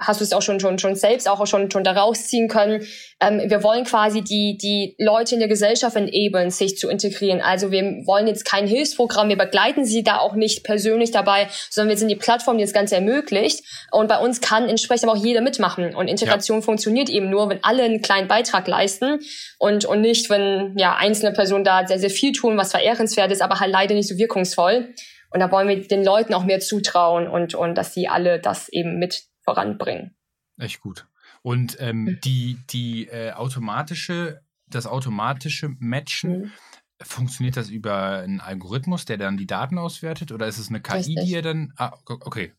hast du es auch schon, schon, schon selbst auch schon, schon daraus ziehen können. Ähm, wir wollen quasi die, die Leute in der Gesellschaft enablen, sich zu integrieren. Also wir wollen jetzt kein Hilfsprogramm, wir begleiten sie da auch nicht persönlich dabei, sondern wir sind die Plattform, die das Ganze ermöglicht. Und bei uns kann entsprechend auch jeder mitmachen. Und Integration ja. funktioniert eben nur, wenn alle einen kleinen Beitrag leisten und, und nicht, wenn ja einzelne Personen da sehr, sehr viel tun, was verehrenswert ist, aber halt leider nicht so wirkungsvoll. Und da wollen wir den Leuten auch mehr zutrauen und, und dass sie alle das eben mit voranbringen. Echt gut. Und ähm, mhm. die, die äh, automatische, das automatische Matchen, mhm. funktioniert das über einen Algorithmus, der dann die Daten auswertet? Oder ist es eine KI, Richtig. die ihr dann. Ah, okay.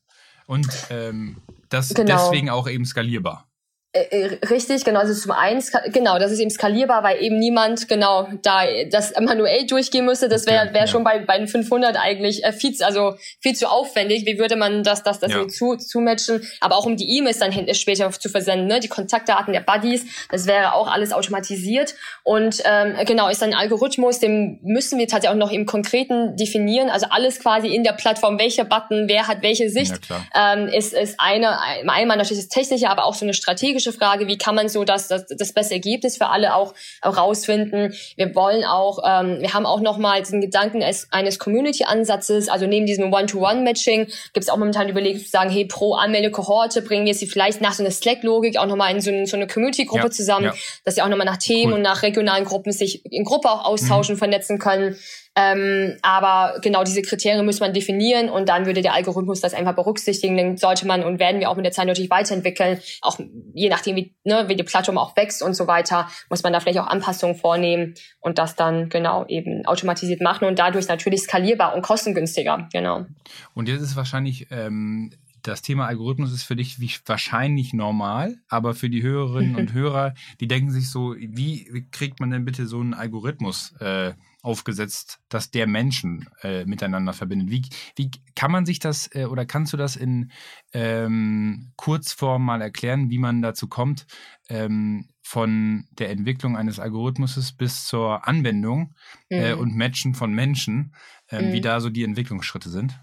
Und ähm, das genau. deswegen auch eben skalierbar. Äh, äh, richtig, genau, das ist zum einen, genau, das ist eben skalierbar, weil eben niemand genau da das manuell durchgehen müsste. Das wäre wär ja. schon bei, bei den 500 eigentlich äh, viel, also viel zu aufwendig. Wie würde man das, das, das ja. zu, zu matchen? Aber auch um die E-Mails dann hinten später zu versenden, ne? die Kontaktdaten der Buddies, das wäre auch alles automatisiert. Und ähm, genau, ist dann ein Algorithmus, den müssen wir tatsächlich auch noch im Konkreten definieren. Also alles quasi in der Plattform, welcher Button, wer hat welche Sicht, ja, ähm, ist, ist eine, einmal natürlich das Technische, aber auch so eine strategische strategische Frage, wie kann man so das, das, das beste Ergebnis für alle auch, auch rausfinden. Wir wollen auch, ähm, wir haben auch nochmal diesen Gedanken eines Community-Ansatzes, also neben diesem One-to-One-Matching gibt es auch momentan überlegt zu sagen, hey, pro Anmeldekohorte bringen wir sie vielleicht nach so einer Slack-Logik auch nochmal in so, eine, so eine Community-Gruppe ja, zusammen, ja. dass sie auch nochmal nach Themen cool. und nach regionalen Gruppen sich in Gruppe auch austauschen, mhm. vernetzen können. Ähm, aber genau diese Kriterien muss man definieren und dann würde der Algorithmus das einfach berücksichtigen. Dann sollte man und werden wir auch mit der Zeit natürlich weiterentwickeln. Auch je nachdem, wie, ne, wie die Plattform auch wächst und so weiter, muss man da vielleicht auch Anpassungen vornehmen und das dann genau eben automatisiert machen und dadurch natürlich skalierbar und kostengünstiger. Genau. Und jetzt ist wahrscheinlich ähm, das Thema Algorithmus ist für dich wie wahrscheinlich normal, aber für die Hörerinnen und Hörer, die denken sich so, wie kriegt man denn bitte so einen Algorithmus äh, aufgesetzt, dass der Menschen äh, miteinander verbindet? Wie, wie kann man sich das äh, oder kannst du das in ähm, Kurzform mal erklären, wie man dazu kommt, ähm, von der Entwicklung eines Algorithmuses bis zur Anwendung äh, mhm. und Matchen von Menschen, ähm, mhm. wie da so die Entwicklungsschritte sind?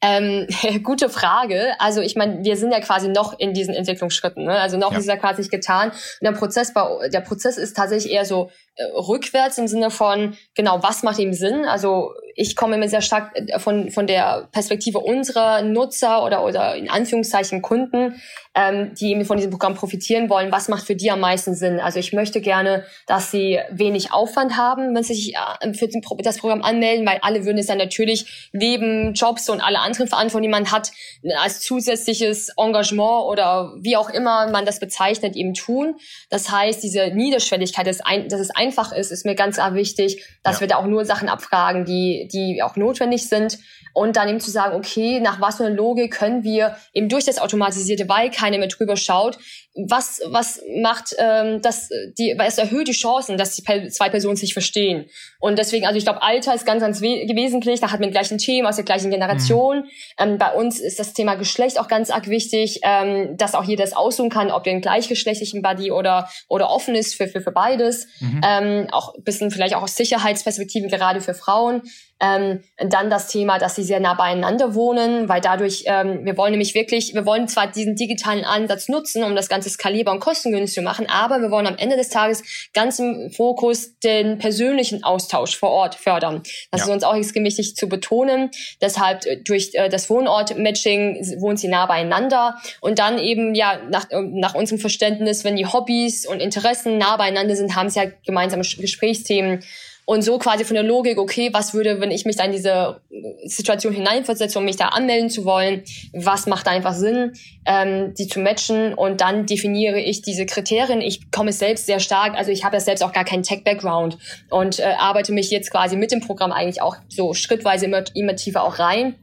Ähm, gute Frage. Also ich meine, wir sind ja quasi noch in diesen Entwicklungsschritten. Ne? Also noch ja. ist ja quasi nicht getan. Und der Prozess, der Prozess ist tatsächlich eher so äh, rückwärts im Sinne von, genau, was macht ihm Sinn? Also ich komme immer sehr stark äh, von, von der Perspektive unserer Nutzer oder, oder in Anführungszeichen Kunden, ähm, die eben von diesem Programm profitieren wollen. Was macht für die am meisten Sinn? Also ich möchte gerne, dass sie wenig Aufwand haben, wenn sie sich äh, für das Programm anmelden, weil alle würden es dann natürlich neben Jobs und alle anderen Verantwortungen, die man hat, als zusätzliches Engagement oder wie auch immer man das bezeichnet, eben tun. Das heißt, diese Niederschwelligkeit, dass, ein, dass es einfach ist, ist mir ganz wichtig, dass ja. wir da auch nur Sachen abfragen, die die, auch notwendig sind. Und dann eben zu sagen, okay, nach was für einer Logik können wir eben durch das automatisierte, weil keiner mehr drüber schaut, was, was macht ähm, das, die, weil es erhöht die Chancen, dass die zwei Personen sich verstehen. Und deswegen, also ich glaube, Alter ist ganz, ganz we wesentlich. Da hat man gleich ein Thema aus der gleichen Generation. Mhm. Ähm, bei uns ist das Thema Geschlecht auch ganz arg wichtig, ähm, dass auch jeder das aussuchen kann, ob der einen gleichgeschlechtlichen Buddy oder, oder offen ist für, für, für beides. Mhm. Ähm, auch bisschen vielleicht auch aus Sicherheitsperspektiven, gerade für Frauen. Ähm, dann das Thema, dass sie sehr nah beieinander wohnen, weil dadurch, ähm, wir wollen nämlich wirklich, wir wollen zwar diesen digitalen Ansatz nutzen, um das Ganze skalierbar und kostengünstig zu machen, aber wir wollen am Ende des Tages ganz im Fokus den persönlichen Austausch vor Ort fördern. Das ja. ist uns auch extrem wichtig zu betonen. Deshalb äh, durch äh, das Wohnort-Matching wohnen sie nah beieinander und dann eben, ja, nach, äh, nach unserem Verständnis, wenn die Hobbys und Interessen nah beieinander sind, haben sie ja gemeinsame Gesprächsthemen und so quasi von der Logik, okay, was würde, wenn ich mich da in diese Situation hineinversetze, um mich da anmelden zu wollen, was macht da einfach Sinn, ähm, die zu matchen und dann definiere ich diese Kriterien. Ich komme selbst sehr stark, also ich habe ja selbst auch gar keinen Tech-Background und äh, arbeite mich jetzt quasi mit dem Programm eigentlich auch so schrittweise immer, immer tiefer auch rein.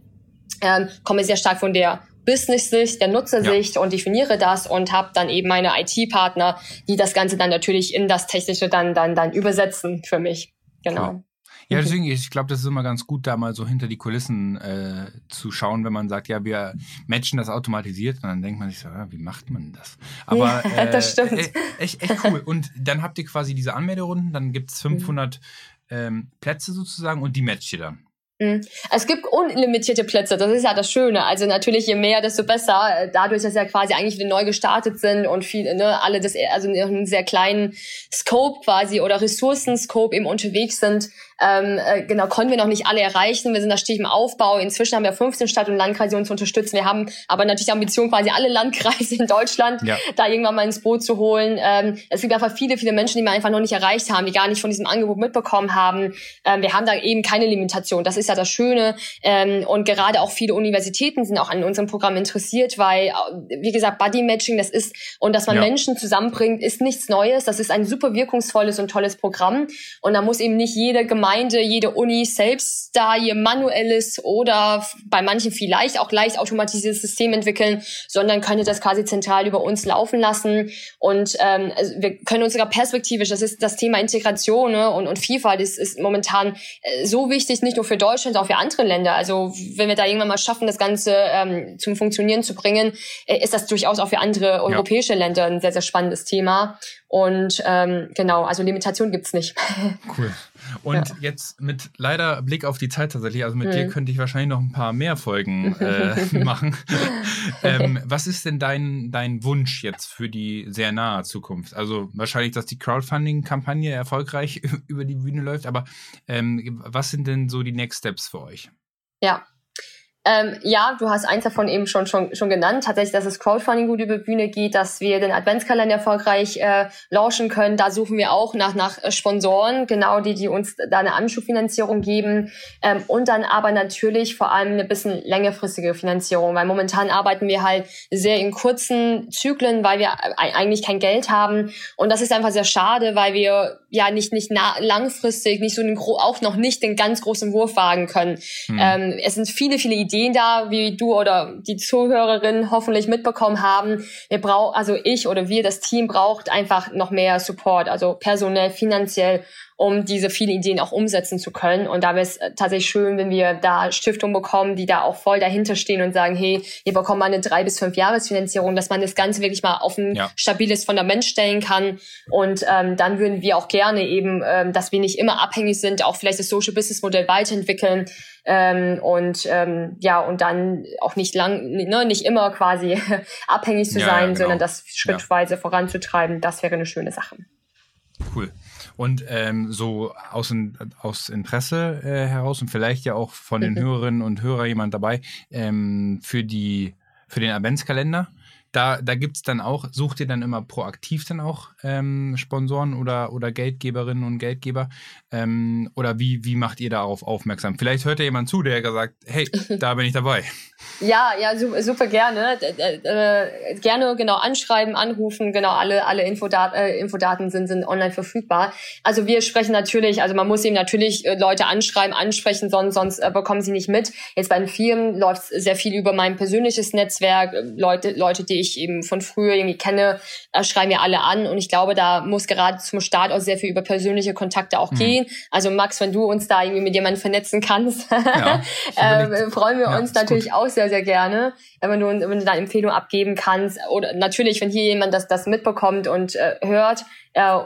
Ähm, komme sehr stark von der Business-Sicht, der Nutzersicht ja. und definiere das und habe dann eben meine IT-Partner, die das Ganze dann natürlich in das Technische dann, dann, dann übersetzen für mich. Genau. Cool. Ja, deswegen, ich glaube, das ist immer ganz gut, da mal so hinter die Kulissen äh, zu schauen, wenn man sagt, ja, wir matchen das automatisiert und dann denkt man sich so, ja, wie macht man das? Aber ja, äh, das stimmt. Äh, echt, echt cool. Und dann habt ihr quasi diese Anmelderunden, dann gibt es 500 mhm. ähm, Plätze sozusagen und die matcht ihr dann. Mhm. Es gibt unlimitierte Plätze, das ist ja das Schöne. Also natürlich, je mehr, desto besser. Dadurch, dass ja quasi eigentlich wieder neu gestartet sind und viele, ne, alle das, also in einem sehr kleinen Scope quasi oder Ressourcenscope eben unterwegs sind, ähm, äh, genau, konnten wir noch nicht alle erreichen. Wir sind da stetig im Aufbau. Inzwischen haben wir 15 Stadt- und Landkreise, die uns unterstützen. Wir haben aber natürlich die Ambition, quasi alle Landkreise in Deutschland ja. da irgendwann mal ins Boot zu holen. Ähm, es gibt einfach viele, viele Menschen, die wir einfach noch nicht erreicht haben, die gar nicht von diesem Angebot mitbekommen haben. Ähm, wir haben da eben keine Limitation. Das ist ja das Schöne. Ähm, und gerade auch viele Universitäten sind auch an unserem Programm interessiert, weil, äh, wie gesagt, Buddy Matching, das ist, und dass man ja. Menschen zusammenbringt, ist nichts Neues. Das ist ein super wirkungsvolles und tolles Programm. Und da muss eben nicht jede Gemeinde Gemeinde, jede Uni selbst da ihr manuelles oder bei manchen vielleicht auch leicht automatisiertes System entwickeln, sondern könnte das quasi zentral über uns laufen lassen. Und ähm, also wir können uns sogar perspektivisch, das ist das Thema Integration ne, und, und Vielfalt ist, ist momentan äh, so wichtig, nicht nur für Deutschland, auch für andere Länder. Also wenn wir da irgendwann mal schaffen, das Ganze ähm, zum Funktionieren zu bringen, äh, ist das durchaus auch für andere europäische ja. Länder ein sehr, sehr spannendes Thema. Und ähm, genau, also Limitation gibt's nicht. Cool. Und ja. jetzt mit leider Blick auf die Zeit tatsächlich, also mit mhm. dir könnte ich wahrscheinlich noch ein paar mehr Folgen äh, machen. ähm, was ist denn dein, dein Wunsch jetzt für die sehr nahe Zukunft? Also wahrscheinlich, dass die Crowdfunding-Kampagne erfolgreich über die Bühne läuft, aber ähm, was sind denn so die Next Steps für euch? Ja, ähm, ja, du hast eins davon eben schon, schon, schon genannt. Tatsächlich, dass das Crowdfunding gut über Bühne geht, dass wir den Adventskalender erfolgreich äh, launchen können. Da suchen wir auch nach, nach äh, Sponsoren, genau die, die uns da eine Anschubfinanzierung geben. Ähm, und dann aber natürlich vor allem eine bisschen längerfristige Finanzierung, weil momentan arbeiten wir halt sehr in kurzen Zyklen, weil wir eigentlich kein Geld haben. Und das ist einfach sehr schade, weil wir ja nicht, nicht langfristig, nicht so einen, auch noch nicht den ganz großen Wurf wagen können. Hm. Ähm, es sind viele, viele Ideen Ideen da, wie du oder die Zuhörerinnen hoffentlich mitbekommen haben. Wir brauchen, also ich oder wir, das Team braucht einfach noch mehr Support, also personell, finanziell, um diese vielen Ideen auch umsetzen zu können. Und da wäre es äh, tatsächlich schön, wenn wir da Stiftungen bekommen, die da auch voll dahinter stehen und sagen, hey, wir bekommen mal eine drei bis fünf Jahresfinanzierung, dass man das Ganze wirklich mal auf ein ja. stabiles Fundament stellen kann. Und ähm, dann würden wir auch gerne eben, ähm, dass wir nicht immer abhängig sind, auch vielleicht das Social Business Modell weiterentwickeln, ähm, und ähm, ja und dann auch nicht lang ne, nicht immer quasi abhängig zu ja, sein, ja, genau. sondern das schrittweise voranzutreiben, das wäre eine schöne Sache. Cool. Und ähm, so aus, aus Interesse äh, heraus und vielleicht ja auch von den Hörerinnen und Hörern jemand dabei ähm, für die für den Adventskalender da, da gibt es dann auch, sucht ihr dann immer proaktiv dann auch ähm, Sponsoren oder, oder Geldgeberinnen und Geldgeber? Ähm, oder wie, wie macht ihr darauf aufmerksam? Vielleicht hört ja jemand zu, der gesagt, hey, da bin ich dabei. Ja, ja, super, gerne. Äh, gerne genau anschreiben, anrufen, genau, alle, alle Infodat äh, Infodaten sind, sind online verfügbar. Also wir sprechen natürlich, also man muss eben natürlich äh, Leute anschreiben, ansprechen, sonst, sonst bekommen sie nicht mit. Jetzt bei den Firmen läuft sehr viel über mein persönliches Netzwerk, Leute, Leute, die ich eben von früher irgendwie kenne, schreiben mir alle an. Und ich glaube, da muss gerade zum Start auch sehr viel über persönliche Kontakte auch mhm. gehen. Also Max, wenn du uns da irgendwie mit jemandem vernetzen kannst, ja, freuen wir ja, uns natürlich auch sehr, sehr gerne, wenn du, wenn du da Empfehlungen abgeben kannst. Oder natürlich, wenn hier jemand das, das mitbekommt und äh, hört, äh,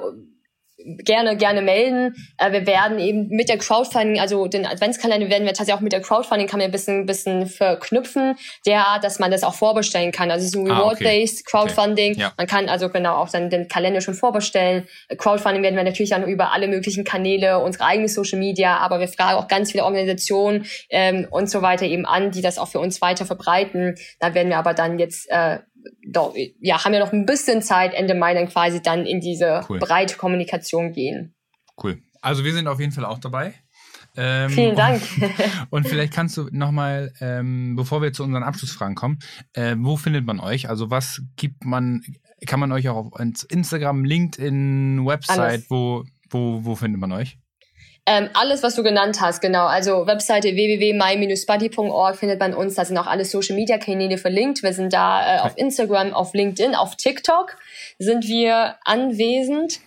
gerne, gerne melden. Äh, wir werden eben mit der Crowdfunding, also den Adventskalender werden wir tatsächlich auch mit der Crowdfunding kann man ein bisschen, bisschen verknüpfen, der, dass man das auch vorbestellen kann. Also so Reward-Based ah, okay. Crowdfunding. Okay. Ja. Man kann also genau auch dann den Kalender schon vorbestellen. Crowdfunding werden wir natürlich dann über alle möglichen Kanäle, unsere eigene Social Media, aber wir fragen auch ganz viele Organisationen ähm, und so weiter eben an, die das auch für uns weiter verbreiten. Da werden wir aber dann jetzt äh, ja, haben ja noch ein bisschen Zeit, Ende Mai dann quasi dann in diese cool. breite Kommunikation gehen. Cool. Also wir sind auf jeden Fall auch dabei. Ähm, Vielen Dank. Und, und vielleicht kannst du nochmal, ähm, bevor wir zu unseren Abschlussfragen kommen, äh, wo findet man euch? Also was gibt man, kann man euch auch auf Instagram, LinkedIn, Website, Alles. wo, wo, wo findet man euch? Ähm, alles, was du genannt hast, genau. Also Webseite www.my-buddy.org findet man uns. Da sind auch alle Social-Media-Kanäle verlinkt. Wir sind da äh, auf Instagram, auf LinkedIn, auf TikTok sind wir anwesend.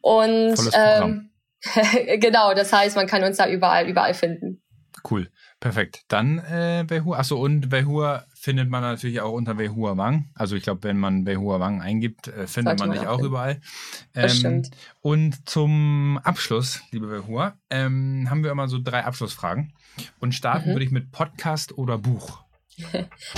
Und ähm, genau, das heißt, man kann uns da überall, überall finden. Cool. Perfekt. Dann äh, Behua. Achso, und Behua findet man natürlich auch unter Behua Wang. Also ich glaube, wenn man Behua Wang eingibt, äh, findet Sollte man dich auch, auch überall. Ähm, stimmt. Und zum Abschluss, liebe Behua, ähm, haben wir immer so drei Abschlussfragen. Und starten mhm. würde ich mit Podcast oder Buch.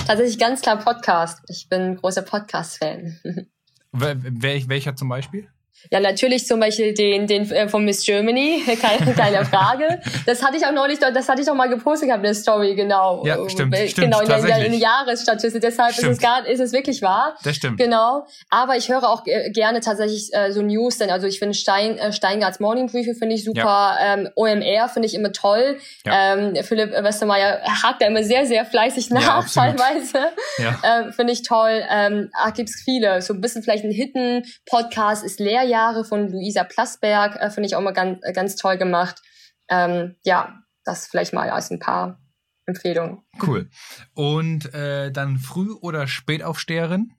Tatsächlich ganz klar Podcast. Ich bin großer Podcast-Fan. Wel welcher zum Beispiel? Ja, natürlich zum Beispiel den, den äh, von Miss Germany, keine, keine Frage. Das hatte ich auch neulich, das hatte ich auch mal gepostet gehabt, eine Story, genau. Ja, stimmt, äh, stimmt Genau, in der, in der Jahresstatistik, deshalb ist es, gar, ist es wirklich wahr. Das stimmt. Genau, aber ich höre auch gerne tatsächlich äh, so News, denn also ich finde Stein, äh, Steingarts Morning Briefing finde ich super, ja. ähm, OMR finde ich immer toll. Ja. Ähm, Philipp Westermeier hakt da immer sehr, sehr fleißig nach, ja, teilweise. Ja. Ähm, finde ich toll. Ähm, ah, gibt's viele, so ein bisschen vielleicht ein Hidden-Podcast ist leer Jahre von Luisa Plasberg, äh, finde ich auch mal ganz, äh, ganz toll gemacht. Ähm, ja, das vielleicht mal als ein paar Empfehlungen. Cool. Und äh, dann Früh- oder Spätaufsteherin?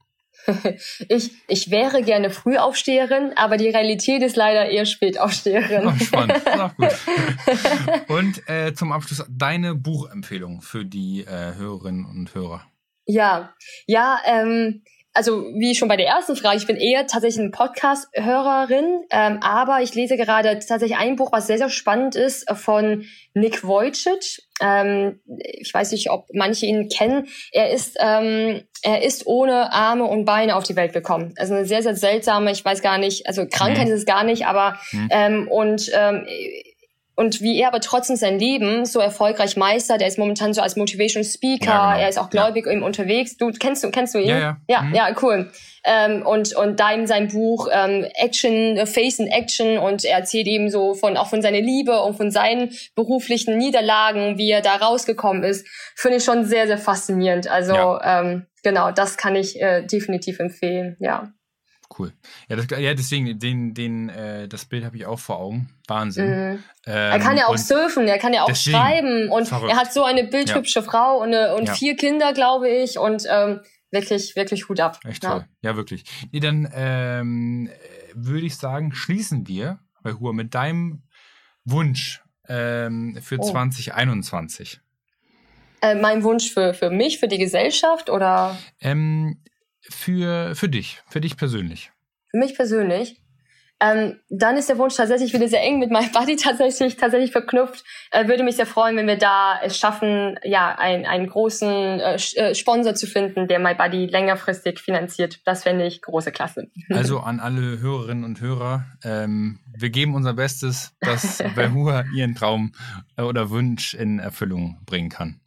ich, ich wäre gerne Frühaufsteherin, aber die Realität ist leider eher Spätaufsteherin. Oh, spannend. Auch gut. Und äh, zum Abschluss deine Buchempfehlung für die äh, Hörerinnen und Hörer. Ja, ja, ähm, also wie schon bei der ersten Frage, ich bin eher tatsächlich eine Podcast-Hörerin, ähm, aber ich lese gerade tatsächlich ein Buch, was sehr, sehr spannend ist, äh, von Nick Wojcic. Ähm, ich weiß nicht, ob manche ihn kennen. Er ist, ähm, er ist ohne Arme und Beine auf die Welt gekommen. Also eine sehr, sehr seltsame, ich weiß gar nicht, also Krankheit mhm. ist es gar nicht, aber mhm. ähm, und ähm, und wie er aber trotzdem sein Leben so erfolgreich meistert, er ist momentan so als Motivation Speaker, ja, genau. er ist auch gläubig ja. eben unterwegs. Du kennst du kennst du ihn? Ja, ja, ja, mhm. ja cool. Ähm, und und da in seinem Buch ähm, Action, Face in Action und er erzählt eben so von auch von seiner Liebe und von seinen beruflichen Niederlagen, wie er da rausgekommen ist, finde ich schon sehr sehr faszinierend. Also ähm, genau, das kann ich äh, definitiv empfehlen. Ja. Cool. Ja, das, ja deswegen, den, den, äh, das Bild habe ich auch vor Augen. Wahnsinn. Mhm. Ähm, er kann ja auch surfen, er kann ja auch deswegen, schreiben und verrückt. er hat so eine bildhübsche ja. Frau und, eine, und ja. vier Kinder, glaube ich. Und ähm, wirklich, wirklich Hut ab. Echt toll. Ja, wirklich. Nee, dann ähm, würde ich sagen, schließen wir bei Hur mit deinem Wunsch ähm, für oh. 2021. Äh, mein Wunsch für, für mich, für die Gesellschaft oder? Ähm, für, für dich, für dich persönlich? Für mich persönlich? Ähm, dann ist der Wunsch tatsächlich wieder sehr eng mit meinem Buddy tatsächlich, tatsächlich verknüpft. Äh, würde mich sehr freuen, wenn wir da es schaffen, ja, ein, einen großen äh, äh Sponsor zu finden, der My Buddy längerfristig finanziert. Das fände ich große Klasse. Also an alle Hörerinnen und Hörer, ähm, wir geben unser Bestes, dass Behua ihren Traum äh, oder Wunsch in Erfüllung bringen kann.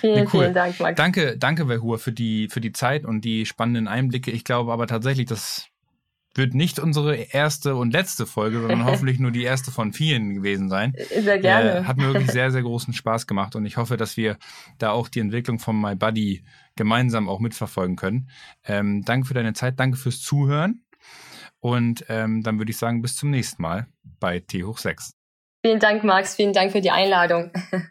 Vielen, nee, cool. vielen Dank, Max. Danke, danke, Verhur, für die, für die Zeit und die spannenden Einblicke. Ich glaube aber tatsächlich, das wird nicht unsere erste und letzte Folge, sondern hoffentlich nur die erste von vielen gewesen sein. Sehr gerne. Äh, hat mir wirklich sehr, sehr großen Spaß gemacht und ich hoffe, dass wir da auch die Entwicklung von My Buddy gemeinsam auch mitverfolgen können. Ähm, danke für deine Zeit, danke fürs Zuhören und ähm, dann würde ich sagen, bis zum nächsten Mal bei T hoch 6. Vielen Dank, Max. Vielen Dank für die Einladung.